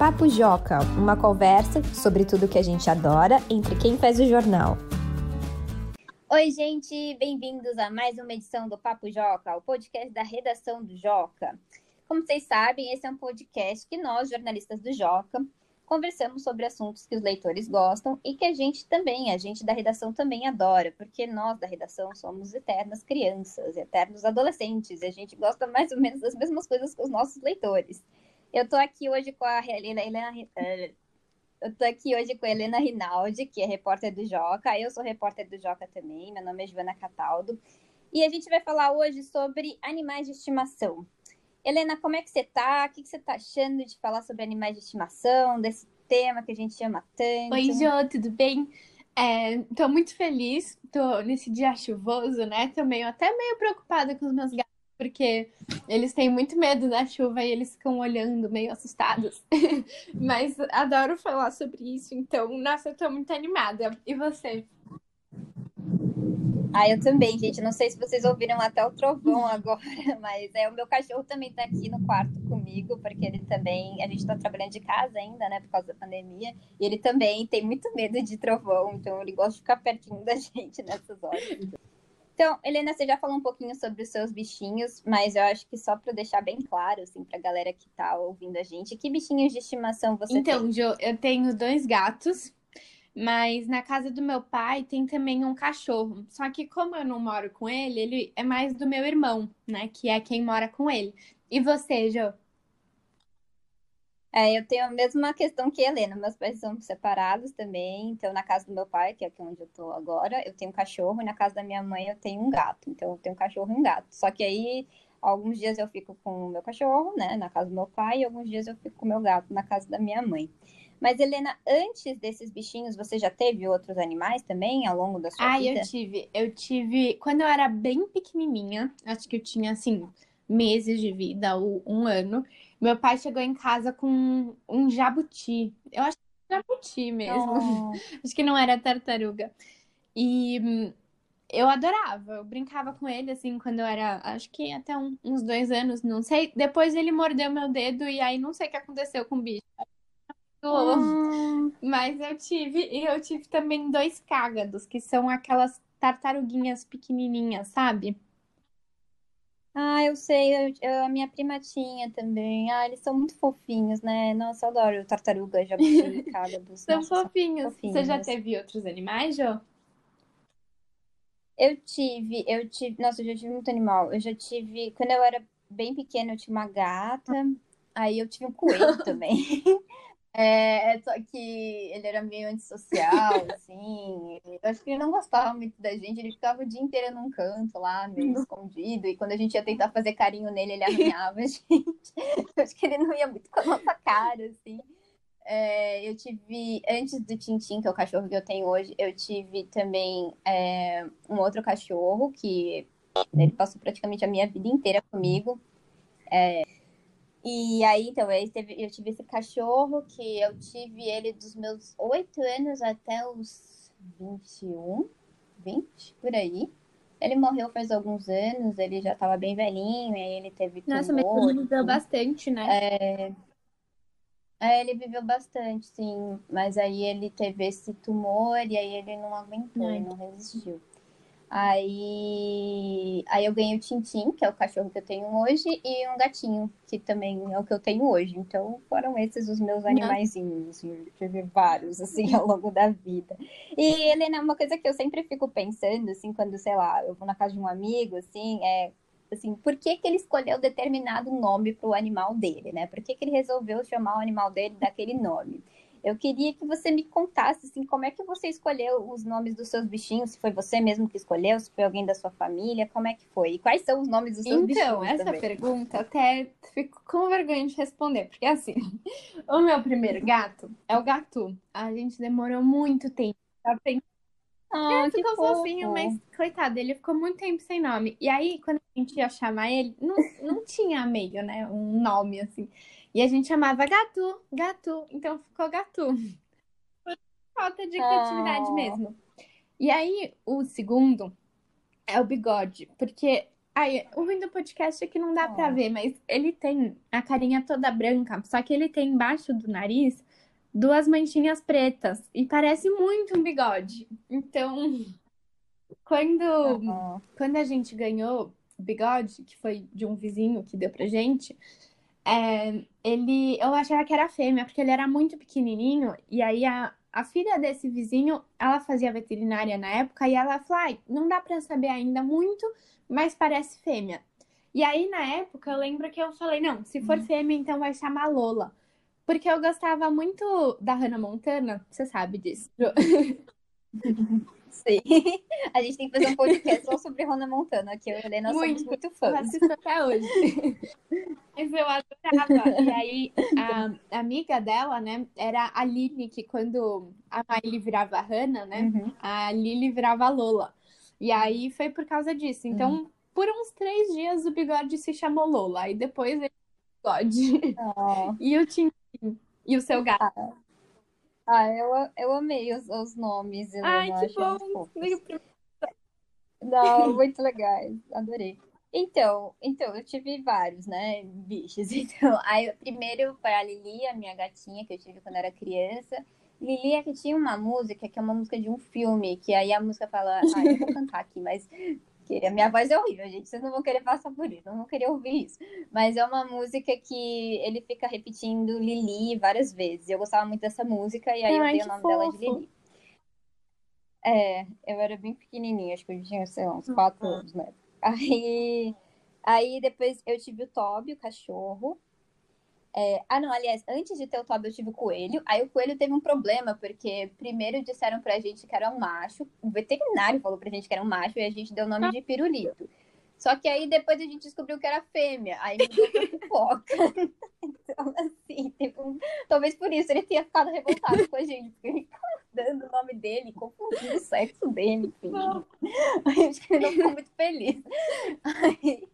Papo Joca, uma conversa sobre tudo que a gente adora entre quem faz o jornal. Oi, gente, bem-vindos a mais uma edição do Papo Joca, o podcast da redação do Joca. Como vocês sabem, esse é um podcast que nós, jornalistas do Joca, conversamos sobre assuntos que os leitores gostam e que a gente também, a gente da redação também adora, porque nós da redação somos eternas crianças, eternos adolescentes, e a gente gosta mais ou menos das mesmas coisas que os nossos leitores. Eu tô aqui hoje com a Helena, Helena eh, eu tô aqui hoje com a Helena Rinaldi, que é repórter do Joca. Eu sou repórter do Joca também. Meu nome é Joana Cataldo. E a gente vai falar hoje sobre animais de estimação. Helena, como é que você tá? O que você tá achando de falar sobre animais de estimação, desse tema que a gente ama tanto? Oi, Jo, tudo bem? É, tô muito feliz, tô nesse dia chuvoso, né? Tô meio, até meio preocupada com os meus gatos porque eles têm muito medo da chuva e eles ficam olhando meio assustados. Mas adoro falar sobre isso, então, nossa, eu tô muito animada. E você? Ah, eu também, gente. Não sei se vocês ouviram até o trovão agora, mas é o meu cachorro também tá aqui no quarto comigo, porque ele também, a gente tá trabalhando de casa ainda, né, por causa da pandemia, e ele também tem muito medo de trovão, então ele gosta de ficar pertinho da gente nessas horas. Então, Helena, você já falou um pouquinho sobre os seus bichinhos, mas eu acho que só para deixar bem claro, assim, para a galera que está ouvindo a gente, que bichinhos de estimação você então, tem? Então, Jo, eu tenho dois gatos, mas na casa do meu pai tem também um cachorro. Só que como eu não moro com ele, ele é mais do meu irmão, né, que é quem mora com ele. E você, Jo? É, eu tenho a mesma questão que a Helena. Meus pais são separados também. Então, na casa do meu pai, que é aqui onde eu tô agora, eu tenho um cachorro. E na casa da minha mãe, eu tenho um gato. Então, eu tenho um cachorro e um gato. Só que aí, alguns dias eu fico com o meu cachorro, né, na casa do meu pai. E alguns dias eu fico com o meu gato na casa da minha mãe. Mas, Helena, antes desses bichinhos, você já teve outros animais também ao longo da sua ah, vida? Ah, eu tive. Eu tive. Quando eu era bem pequenininha, acho que eu tinha, assim, meses de vida, ou um ano. Meu pai chegou em casa com um jabuti. Eu acho que era jabuti mesmo. Oh. acho que não era tartaruga. E hum, eu adorava, eu brincava com ele assim quando eu era, acho que até um, uns dois anos, não sei. Depois ele mordeu meu dedo e aí não sei o que aconteceu com o bicho. Hum. Mas eu tive, e eu tive também dois cágados, que são aquelas tartaruguinhas pequenininhas, sabe? Ah, eu sei, eu- eu- a minha prima tinha também. Ah, eles são muito fofinhos, né? Nossa, eu adoro tartaruga, jabuti, cágados. São Nossa, são fofinhos. Você já fofinhos. teve outros animais, Jo? Eu tive, eu tive, nossa, eu já tive muito animal. Eu já tive, quando eu era bem pequena, eu tinha uma gata, aí eu tive um coelho também. É, só que ele era meio antissocial, assim. Eu acho que ele não gostava muito da gente, ele ficava o dia inteiro num canto lá, meio escondido, e quando a gente ia tentar fazer carinho nele, ele arranhava a gente. Eu acho que ele não ia muito com a nossa cara, assim. É, eu tive, antes do Tintim, que é o cachorro que eu tenho hoje, eu tive também é, um outro cachorro que ele passou praticamente a minha vida inteira comigo. É, e aí, então, eu, teve, eu tive esse cachorro que eu tive ele dos meus oito anos até os 21, 20, por aí. Ele morreu faz alguns anos, ele já estava bem velhinho, aí ele teve Nossa, mas tumor, ele viveu bastante, né? É, é, ele viveu bastante, sim, mas aí ele teve esse tumor e aí ele não aguentou, ele não resistiu. Aí, aí eu ganhei o Tintim, que é o cachorro que eu tenho hoje, e um gatinho, que também é o que eu tenho hoje. Então foram esses os meus animaizinhos, assim, eu tive vários, assim, ao longo da vida. E, Helena, uma coisa que eu sempre fico pensando, assim, quando, sei lá, eu vou na casa de um amigo, assim, é assim, por que, que ele escolheu determinado nome para o animal dele, né? Por que, que ele resolveu chamar o animal dele daquele nome? Eu queria que você me contasse, assim, como é que você escolheu os nomes dos seus bichinhos, se foi você mesmo que escolheu, se foi alguém da sua família, como é que foi? E quais são os nomes dos seus bichinhos Então, essa também? pergunta até fico com vergonha de responder, porque assim, o meu primeiro gato é o Gatu. A gente demorou muito tempo pra pensar. Ah, Ele ficou fofo. fofinho, mas coitado, ele ficou muito tempo sem nome. E aí, quando a gente ia chamar ele, não, não tinha meio, né? Um nome assim. E a gente chamava Gatu, Gatu. Então ficou Gatu. Falta de criatividade Oh. mesmo. E aí, o segundo é o bigode, porque Ai, o ruim do podcast é que não dá pra Ó. ver, mas ele tem a carinha toda branca, só que ele tem embaixo do nariz duas manchinhas pretas e parece muito um bigode. Então, quando, Ó. quando a gente ganhou o bigode, que foi de um vizinho que deu pra gente, é, ele, eu achava que era fêmea, porque ele era muito pequenininho, e aí a, a filha desse vizinho, ela fazia veterinária na época, e ela falou, ai, não dá pra saber ainda muito, mas parece fêmea. E aí, na época, eu lembro que eu falei, não, se for fêmea, então vai chamar Lola. Porque eu gostava muito da Hannah Montana, você sabe disso. Sim. A gente tem que fazer um podcast só sobre Rona Montana, que eu e a Helena somos Muito. muito Eu fãs. assisto até hoje. Mas eu adorava. E aí, a amiga dela, né, era a Lily, que quando a Miley virava a Hannah, né, Uhum. a Lily virava a Lola. E aí foi por causa disso. Então, por uns três dias, o bigode se chamou Lola. E depois ele bigode. Ó. E o Tintin. E o seu gato. Ah, eu, eu amei os, os nomes, Helena. Ai, que achei muito bom. fofos. Não, muito legais. Adorei. Então, então, eu tive vários, né, bichos. Então, aí, primeiro para a Lili, a minha gatinha, que eu tive quando era criança. Lili é que tinha uma música, que é uma música de um filme, que aí a música fala, ah, eu vou cantar aqui, mas que a minha voz é horrível, gente. Vocês não vão querer passar por isso, não vão querer ouvir isso. Mas é uma música que ele fica repetindo Lili várias vezes. Eu gostava muito dessa música, e aí eu Ai, dei que o nome dela de fofo. Lili. É, eu era bem pequenininha, acho que eu tinha, sei lá, uns quatro Uhum. anos, né? Aí, aí depois eu tive o Toby, o cachorro. É, ah, não, aliás, antes de ter o Toby eu tive o coelho. Aí o coelho teve um problema, porque primeiro disseram pra gente que era um macho, o veterinário falou pra gente que era um macho e a gente deu o nome de pirulito. Só que aí depois a gente descobriu que era fêmea, aí mudou pra pipoca. Então, assim, um- talvez por isso ele tenha ficado revoltado com a gente, porque ele ficava dando o nome dele, confundindo o sexo dele, enfim. Aí acho que ele não ficou muito feliz. Aí,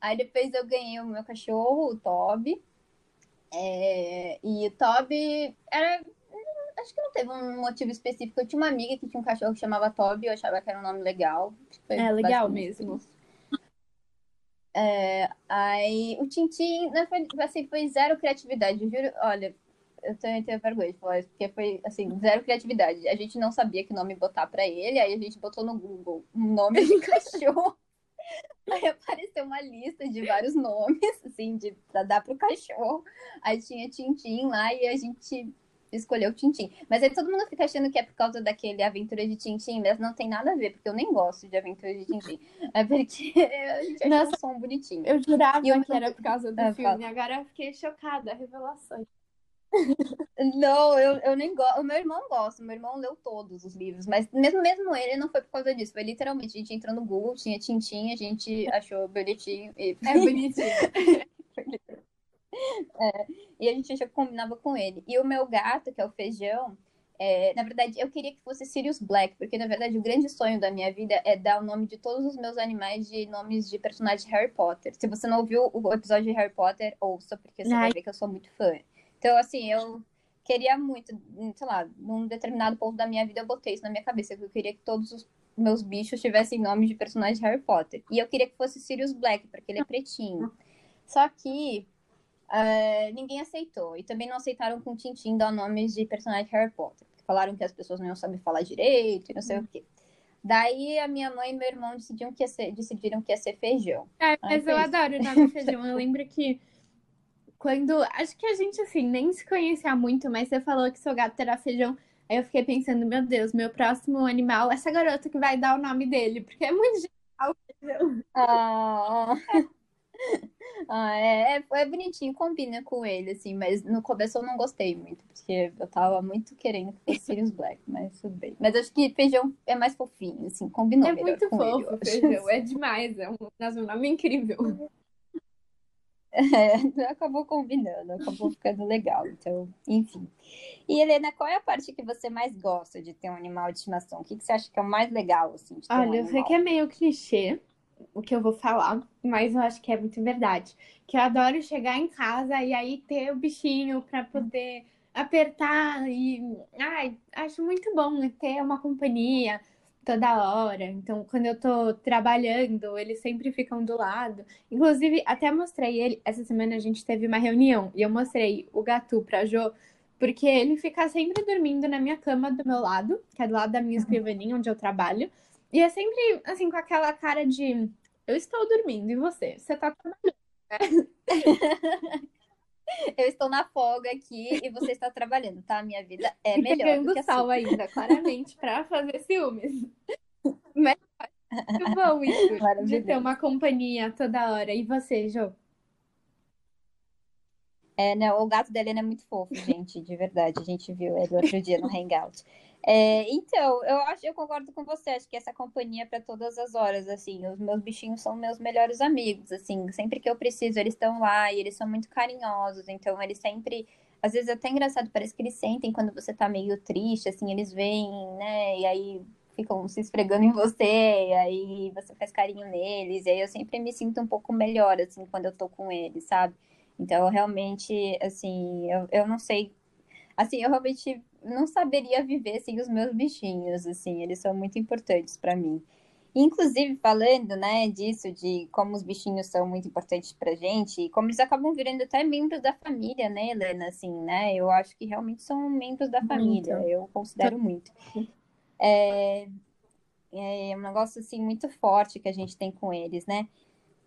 aí depois eu ganhei o meu cachorro, o Toby. É, e o Toby era. Acho que não teve um motivo específico. Eu tinha uma amiga que tinha um cachorro que chamava Toby, eu achava que era um nome legal. Foi É legal mesmo. É, aí o Tintin, né, foi, assim, foi zero criatividade, eu juro. Olha, eu tenho, tenho vergonha de falar isso, porque foi assim, zero criatividade. A gente não sabia que nome botar pra ele, aí a gente botou no Google um nome de cachorro. Aí apareceu uma lista de vários nomes, assim, de, pra dar pro cachorro. Aí tinha Tintim lá e a gente escolheu Tintim. Mas aí todo mundo fica achando que é por causa daquele Aventura de Tintim, mas não tem nada a ver, porque eu nem gosto de Aventura de Tintim. É porque a gente achou Nossa. um som bonitinho. Eu jurava eu que era por causa do Ah, filme. Agora eu fiquei chocada. Revelações. Não, eu, eu nem gosto. O meu irmão gosta, meu irmão leu todos os livros, mas mesmo, mesmo ele não foi por causa disso. Foi literalmente, a gente entrou no Google, tinha Tintim, a gente achou bonitinho e, É bonitinho. e a gente achou que combinava com ele. E o meu gato, que é o feijão, é, na verdade, eu queria que fosse Sirius Black, porque na verdade o grande sonho da minha vida é dar o nome de todos os meus animais de nomes de personagens de Harry Potter. Se você não ouviu o episódio de Harry Potter, ouça, porque você Ai. vai ver que eu sou muito fã. Então, assim, eu queria muito, sei lá, num determinado ponto da minha vida eu botei isso na minha cabeça, que eu queria que todos os meus bichos tivessem nomes de personagens de Harry Potter. E eu queria que fosse Sirius Black, porque ele é pretinho. Só que ah, ninguém aceitou. E também não aceitaram com o Tintin dar nomes de personagens de Harry Potter. Porque falaram que as pessoas não iam saber falar direito e não sei o quê. Daí a minha mãe e meu irmão decidiram que ia ser, decidiram que ia ser feijão. É, mas eu isso. adoro o nome feijão. Eu lembro que quando. Acho que a gente, assim, nem se conhecia muito, mas você falou que seu gato era feijão. Aí eu fiquei pensando, meu Deus, meu próximo animal, essa garota que vai dar o nome dele, porque é muito genial feijão. Ah, ah é, é, é bonitinho, combina com ele, assim, mas no começo eu não gostei muito, porque eu tava muito querendo que fosse Sirius Black, mas tudo bem. Mas acho que feijão é mais fofinho, assim, combinou É muito ele, fofo acho. feijão, é demais. É um, nossa, um nome incrível. É, acabou combinando, acabou ficando legal. Então, enfim. E Helena, qual é a parte que você mais gosta de ter um animal de estimação? O que, que você acha que é o mais legal, assim, de ter um Olha, eu sei que é meio clichê o que eu vou falar, mas eu acho que é muito verdade. Que eu adoro chegar em casa e aí ter o bichinho pra poder apertar e ai, acho muito bom ter uma companhia. Toda hora. Então, quando eu tô trabalhando, eles sempre ficam do lado. Inclusive, até mostrei ele. Essa semana a gente teve uma reunião e eu mostrei o Gatu pra Jo, porque ele fica sempre dormindo na minha cama do meu lado, que é do lado da minha escrivaninha onde eu trabalho. E é sempre assim, com aquela cara de eu estou dormindo, e você? Você tá trabalhando, né? Eu estou na folga aqui e você está trabalhando, tá? Minha vida é melhor. Pegando do sal ainda, claramente, para fazer ciúmes. Mas muito bom isso, de ter uma companhia toda hora. E você, Jô? É, não, o gato da Helena é muito fofo, gente, de verdade. A gente viu ele outro dia no Hangout. É, então, eu acho, eu concordo com você. Acho que essa companhia é para todas as horas, assim. Os meus bichinhos são meus melhores amigos, assim. Sempre que eu preciso, eles estão lá e eles são muito carinhosos. Então, eles sempre, às vezes é até engraçado, parece que eles sentem quando você tá meio triste, assim. Eles vêm, né? E aí ficam se esfregando em você, e aí você faz carinho neles. E aí eu sempre me sinto um pouco melhor, assim, quando eu tô com eles, sabe? Então, realmente, assim, eu, eu não sei. Assim, eu realmente não saberia viver sem os meus bichinhos, assim, eles são muito importantes para mim. Inclusive, falando, né, disso, de como os bichinhos são muito importantes pra gente, e como eles acabam virando até membros da família, né, Helena, assim, né, eu acho que realmente são membros da família, muito. eu considero muito. É, é um negócio, assim, muito forte que a gente tem com eles, né,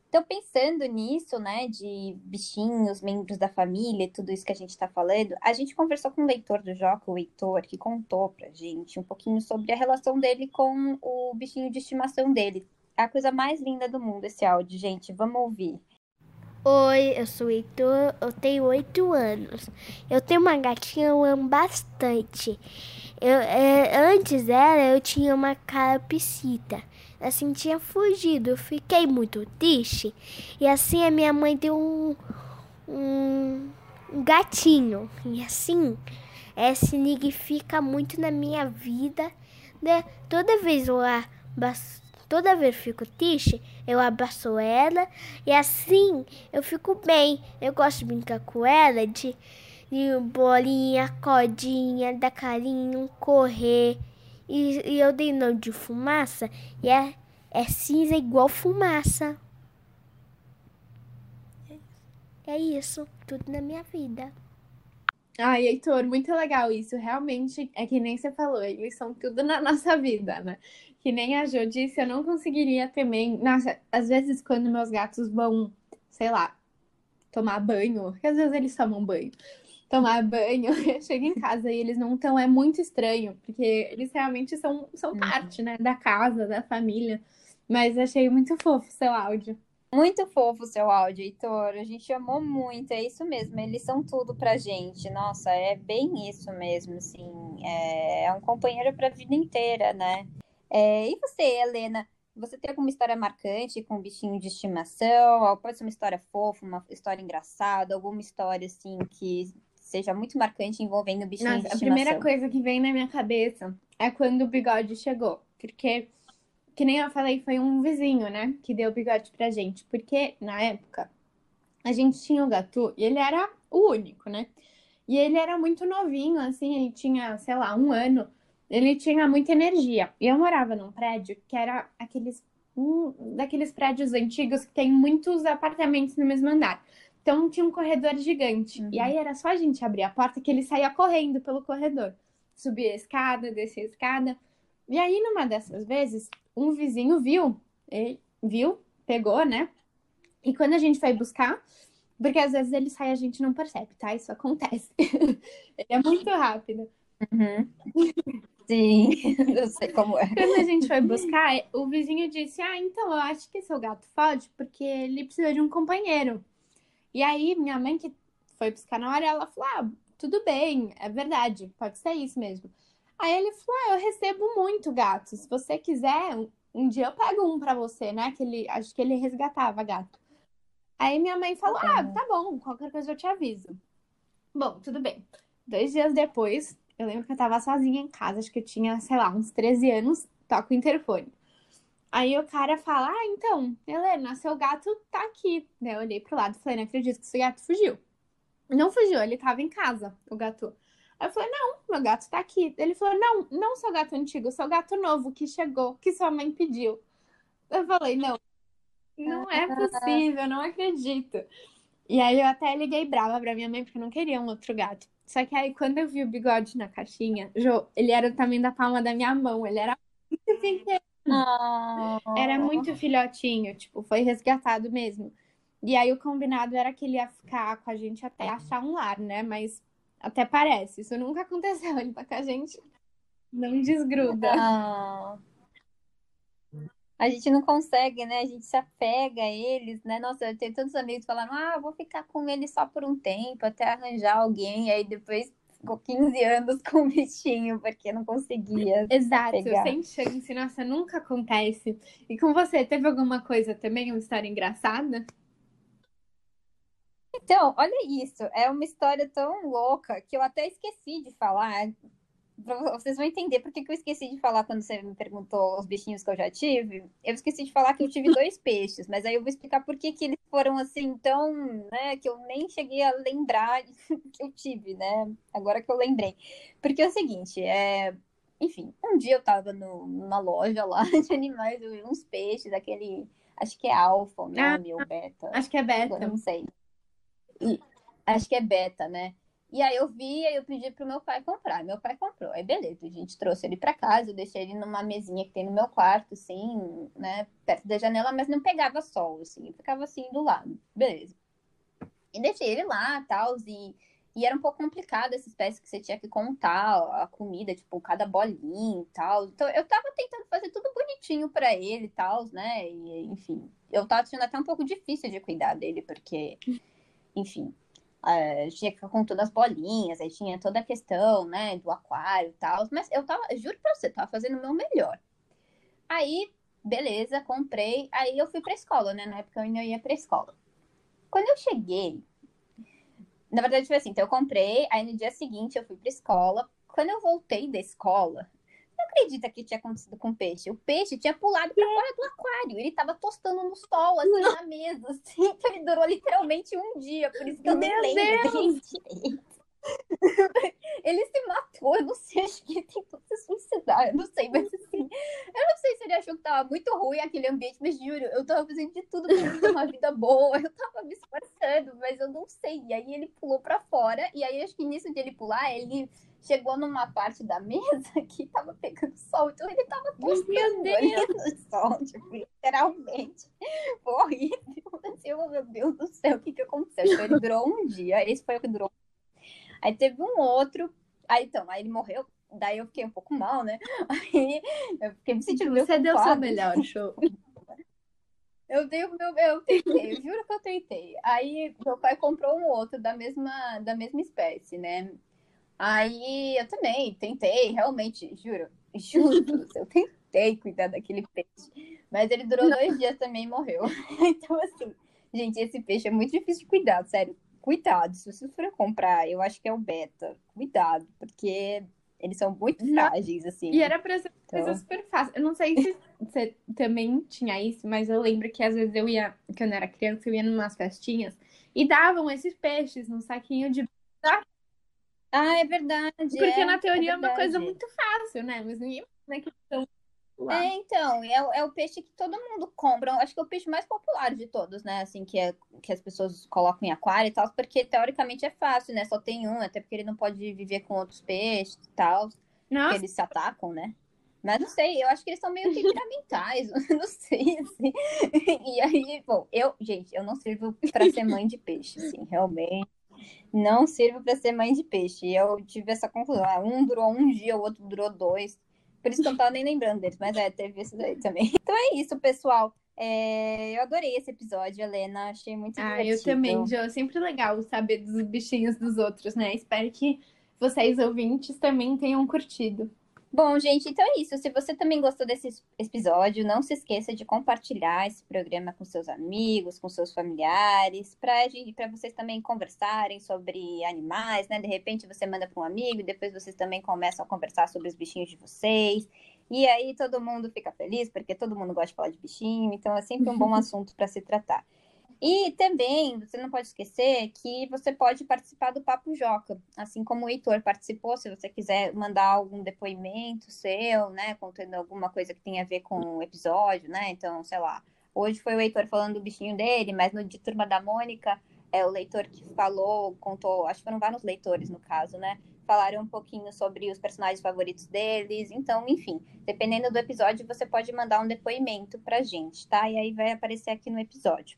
então, pensando nisso, né, de bichinhos, membros da família, tudo isso que a gente está falando, a gente conversou com o leitor do Joca, o Heitor, que contou pra gente um pouquinho sobre a relação dele com o bichinho de estimação dele. É a coisa mais linda do mundo esse áudio, gente. Vamos ouvir. Oi, eu sou o Heitor, eu tenho oito anos. Eu tenho uma gatinha, eu amo bastante. Eu, é, antes dela, eu tinha uma carapicita assim tinha fugido. Eu fiquei muito triste. E assim a minha mãe deu um, um, um gatinho. E assim, essa significa muito na minha vida. Né? Toda vez eu abraço, toda vez eu fico triste, eu abraço ela. E assim eu fico bem. Eu gosto de brincar com ela, de, de bolinha, codinha, dar carinho, correr. E, e eu dei nome de fumaça e é, é cinza igual fumaça. É isso, tudo na minha vida. Ai, Heitor, muito legal isso. Realmente, é que nem você falou, eles são tudo na nossa vida, né? Que nem a Jo disse, eu não conseguiria também. Nossa, às vezes quando meus gatos vão, sei lá, tomar banho, porque às vezes eles tomam banho tomar banho, eu chego em casa e eles não estão, é muito estranho, porque eles realmente são, são uhum. parte, né, da casa, da família. Mas achei muito fofo seu áudio. Muito fofo o seu áudio, Heitor. A gente amou muito, é isso mesmo. Eles são tudo pra gente. Nossa, é bem isso mesmo, assim. É, é um companheiro pra vida inteira, né? É, e você, Helena? Você tem alguma história marcante com um bichinho de estimação? Pode ser uma história fofa, uma história engraçada, alguma história assim que seja muito marcante envolvendo o bichinho Nossa, de estimação. A primeira coisa que vem na minha cabeça é quando o bigode chegou. Porque, que nem eu falei, foi um vizinho, né? Que deu o bigode pra gente. Porque, na época, a gente tinha o Gatu e ele era o único, né? E ele era muito novinho, assim, ele tinha, sei lá, um ano. Ele tinha muita energia. E eu morava num prédio que era aqueles um daqueles prédios antigos que tem muitos apartamentos no mesmo andar. Então tinha um corredor gigante. Uhum. E aí era só a gente abrir a porta que ele saía correndo pelo corredor. Subia a escada, descia a escada. E aí, numa dessas vezes, um vizinho viu, ele viu, pegou, né? E quando a gente foi buscar, porque às vezes ele sai e a gente não percebe, tá? Isso acontece. ele é muito rápido. Uhum. Sim, eu sei como é. Quando a gente foi buscar, o vizinho disse: Ah, então eu acho que seu gato fode porque ele precisa de um companheiro. E aí, minha mãe, que foi buscar na hora, ela falou: ah, tudo bem, é verdade, pode ser isso mesmo. Aí ele falou: ah, eu recebo muito gato. Se você quiser, um, dia eu pego um para você, né? Que ele, acho que ele resgatava gato. Aí minha mãe falou: ah, tá bom, qualquer coisa eu te aviso. Bom, tudo bem. Dois dias depois, eu lembro que eu tava sozinha em casa, acho que eu tinha, sei lá, uns 13 anos, toco o interfone. Aí o cara fala: Ah, então, Helena, seu gato tá aqui. Daí eu olhei pro lado e falei: Não acredito que esse gato fugiu. Não fugiu, ele tava em casa, o gato. Aí eu falei, não, meu gato tá aqui. Ele falou, não, não seu gato antigo, seu gato novo que chegou, que sua mãe pediu. Eu falei, não, não é possível, não acredito. E aí eu até liguei brava pra minha mãe, porque eu não queria um outro gato. Só que aí quando eu vi o bigode na caixinha, Jô, ele era o tamanho da palma da minha mão, ele era muito pequeno. Oh. Era muito filhotinho, tipo, foi resgatado mesmo. E aí o combinado era que ele ia ficar com a gente até achar um lar, né? Mas até parece, isso nunca aconteceu. Ele tá com a gente, não desgruda. Ah. A gente não consegue, né? A gente se apega a eles, né? Nossa, eu tenho tantos amigos que falaram, ah, vou ficar com ele só por um tempo, até arranjar alguém. Aí depois ficou 15 anos com o bichinho, porque não conseguia. Exato, pegar. sem chance, nossa, nunca acontece. E com você, teve alguma coisa também, uma história engraçada? Então, olha isso, é uma história tão louca que eu até esqueci de falar. Vocês vão entender por que eu esqueci de falar quando você me perguntou os bichinhos que eu já tive. Eu esqueci de falar que eu tive dois peixes, mas aí eu vou explicar por que que eles foram assim tão, né, que eu nem cheguei a lembrar que eu tive, né? Agora que eu lembrei. Porque é o seguinte, é, enfim, um dia eu tava no- numa loja lá de animais, eu vi uns peixes, aquele, acho que é alfa o nome, ou beta. Acho que é Beta. eu não sei. E- acho que é beta, né? E aí eu vi, aí eu pedi pro meu pai comprar. Meu pai comprou. Aí beleza, a gente trouxe ele pra casa, eu deixei ele numa mesinha que tem no meu quarto, assim, né, perto da janela, mas não pegava sol, assim, ficava assim do lado. Beleza. E deixei ele lá, tal, e, e era um pouco complicado essa espécie que você tinha que contar a comida, tipo, cada bolinha e tal. Então eu tava tentando fazer tudo bonitinho pra ele e tal, né? E, enfim, eu tava achando até um pouco difícil de cuidar dele, porque, enfim, é, tinha que ficar contando as bolinhas, aí tinha toda a questão, né, do aquário e tal. Mas eu tava, juro pra você, tava fazendo o meu melhor. Aí, beleza, comprei. Aí eu fui pra escola, né? Na época eu ainda ia pra escola. Quando eu cheguei, na verdade foi assim, então eu comprei, aí no dia seguinte eu fui pra escola. Quando eu voltei da escola, acredita que tinha acontecido com o peixe? O peixe tinha pulado pra fora do aquário. Ele tava tostando no sol, assim, na mesa, assim. Então ele durou literalmente um dia. Por isso que eu nem Meu lembro dele direito. Ele se matou, eu não sei, acho que ele tentou se suicidar, eu não sei, mas assim, eu não sei se ele achou que tava muito ruim aquele ambiente, mas juro, eu tava fazendo de tudo pra ter uma vida boa, eu tava me esforçando, mas eu não sei. E aí ele pulou pra fora, e aí acho que nisso de ele pular, ele chegou numa parte da mesa que tava pegando sol, então ele tava tostando ali no sol, tipo, literalmente. Foi horrível. Assim, eu, meu Deus do céu, o que que aconteceu? Então ele durou um dia, esse foi o que durou. Aí teve um outro, aí então, aí ele morreu, daí eu fiquei um pouco mal, né? Aí eu fiquei me sentindo meio Você deu seu melhor show. Eu dei o meu, eu tentei, eu juro que eu tentei. Aí meu pai comprou um outro da mesma, da mesma espécie, né? Aí eu também tentei, realmente, juro, juro, eu tentei cuidar daquele peixe. Mas ele durou dois dias também e morreu. Então, assim, gente, esse peixe é muito difícil de cuidar, sério. Cuidado, se você for comprar, eu acho que é o beta. Cuidado, porque eles são muito Não. frágeis, assim. E era pra ser uma coisa Então. super fácil. Eu não sei se você também tinha isso, mas eu lembro que às vezes eu ia, quando eu era criança, eu ia numas festinhas e davam esses peixes num saquinho de. Ah, é verdade. Porque é, na teoria é, uma verdade. coisa muito fácil, né? Mas ninguém né, que estão lá. É, então, é, o- é o peixe que todo mundo compra. Eu Acho que é o peixe mais popular de todos, né? Assim, que, é, que as pessoas colocam em aquário e tal, porque teoricamente é fácil, né? Só tem um, até porque ele não pode viver com outros peixes e tal, porque Nossa, eles se atacam, né? Mas não sei, eu acho que eles são meio temperamentais, não sei, assim. E aí, bom, eu, gente, eu não sirvo pra ser mãe de peixe, assim, realmente. Não sirvo pra ser mãe de peixe. E eu tive essa conclusão. Ah, Um durou um dia, o outro durou dois. Por isso que eu não tava nem lembrando deles, mas é, teve isso daí também. Então é isso, pessoal. É, eu adorei esse episódio, Helena. Achei muito ah, eu divertido. também, Jo. É sempre legal saber dos bichinhos dos outros, né? Espero que vocês, ouvintes, também tenham curtido. Bom, gente, então é isso. Se você também gostou desse episódio, não se esqueça de compartilhar esse programa com seus amigos, com seus familiares, para para vocês também conversarem sobre animais, né? De repente você manda para um amigo, e depois vocês também começam a conversar sobre os bichinhos de vocês. E aí todo mundo fica feliz, porque todo mundo gosta de falar de bichinho, então é sempre um bom assunto para se tratar. E também, você não pode esquecer que você pode participar do Papo Joca, assim como o Heitor participou, se você quiser mandar algum depoimento seu, né, contando alguma coisa que tenha a ver com o episódio, né, então, sei lá, hoje foi o Heitor falando do bichinho dele, mas no de Turma da Mônica, é o leitor que falou, contou, acho que foram vários leitores no caso, né, falaram um pouquinho sobre os personagens favoritos deles. Então, enfim, dependendo do episódio, você pode mandar um depoimento pra gente, tá? E aí vai aparecer aqui no episódio.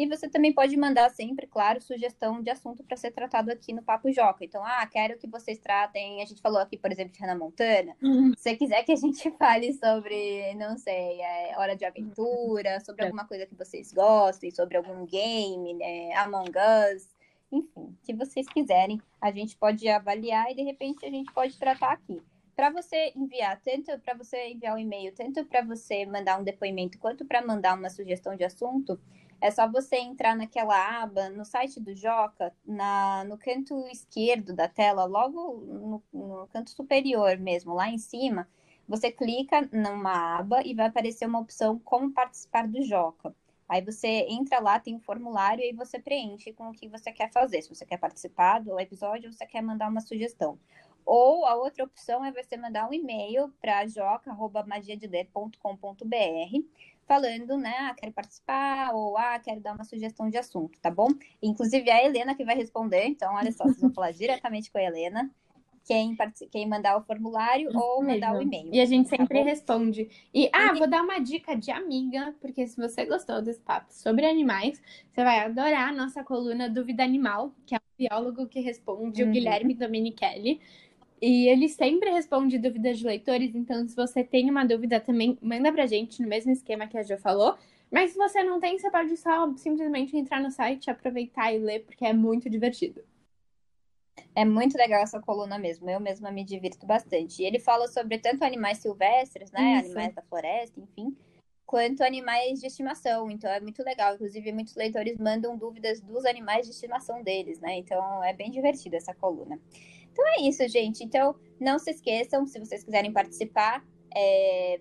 E você também pode mandar sempre, claro, sugestão de assunto para ser tratado aqui no Papo Joca. Então, ah, quero que vocês tratem. A gente falou aqui, por exemplo, de Hannah Montana. Uhum. Se você quiser que a gente fale sobre, não sei, é, Hora de Aventura, sobre é. alguma coisa que vocês gostem, sobre algum game, né, Among Us, enfim, que vocês quiserem, a gente pode avaliar e de repente a gente pode tratar aqui para você enviar, tanto para você enviar um e-mail, tanto para você mandar um depoimento, quanto para mandar uma sugestão de assunto, é só você entrar naquela aba no site do Joca, na, no canto esquerdo da tela, logo no, no canto superior mesmo, lá em cima. Você clica numa aba e vai aparecer uma opção como participar do Joca. Aí você entra lá, tem um formulário e você preenche com o que você quer fazer. Se você quer participar do episódio ou você quer mandar uma sugestão. Ou a outra opção é você mandar um e-mail para joca.magiadeler.com.br falando, né, ah, quero participar, ou ah, quero dar uma sugestão de assunto, tá bom? Inclusive a Helena que vai responder, então olha só, vocês vão falar diretamente com a Helena. Quem, quem mandar o formulário Isso ou mandar o e-mail. E a gente tá sempre tá responde. E, ah, vou dar uma dica de amiga, porque se você gostou desse papo sobre animais, você vai adorar a nossa coluna Dúvida Animal, que é o biólogo que responde, uhum. o Guilherme Domenichelli. E ele sempre responde dúvidas de leitores, então se você tem uma dúvida também, manda pra gente no mesmo esquema que a Jo falou. Mas se você não tem, você pode só simplesmente entrar no site, aproveitar e ler, porque é muito divertido. É muito legal essa coluna mesmo, eu mesma me divirto bastante. E ele fala sobre tanto animais silvestres, né, Isso. animais da floresta, enfim, quanto animais de estimação. Então é muito legal. Inclusive, muitos leitores mandam dúvidas dos animais de estimação deles, né? Então é bem divertido essa coluna. Então é isso, gente. Então, não se esqueçam, se vocês quiserem participar, é,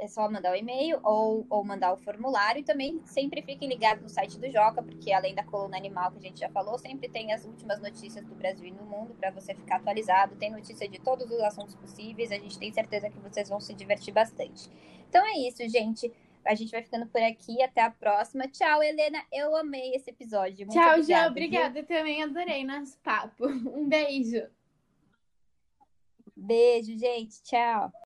é só mandar o e-mail ou, ou mandar o formulário. E também sempre fiquem ligados no site do Joca, porque além da coluna animal que a gente já falou, sempre tem as últimas notícias do Brasil e do mundo para você ficar atualizado. Tem notícia de todos os assuntos possíveis. A gente tem certeza que vocês vão se divertir bastante. Então é isso, gente. A gente vai ficando por aqui. Até a próxima. Tchau, Helena. Eu amei esse episódio. Muito Tchau, obrigada, Jó. Obrigada. Eu também adorei nosso papo. Um beijo. Beijo, gente. Tchau.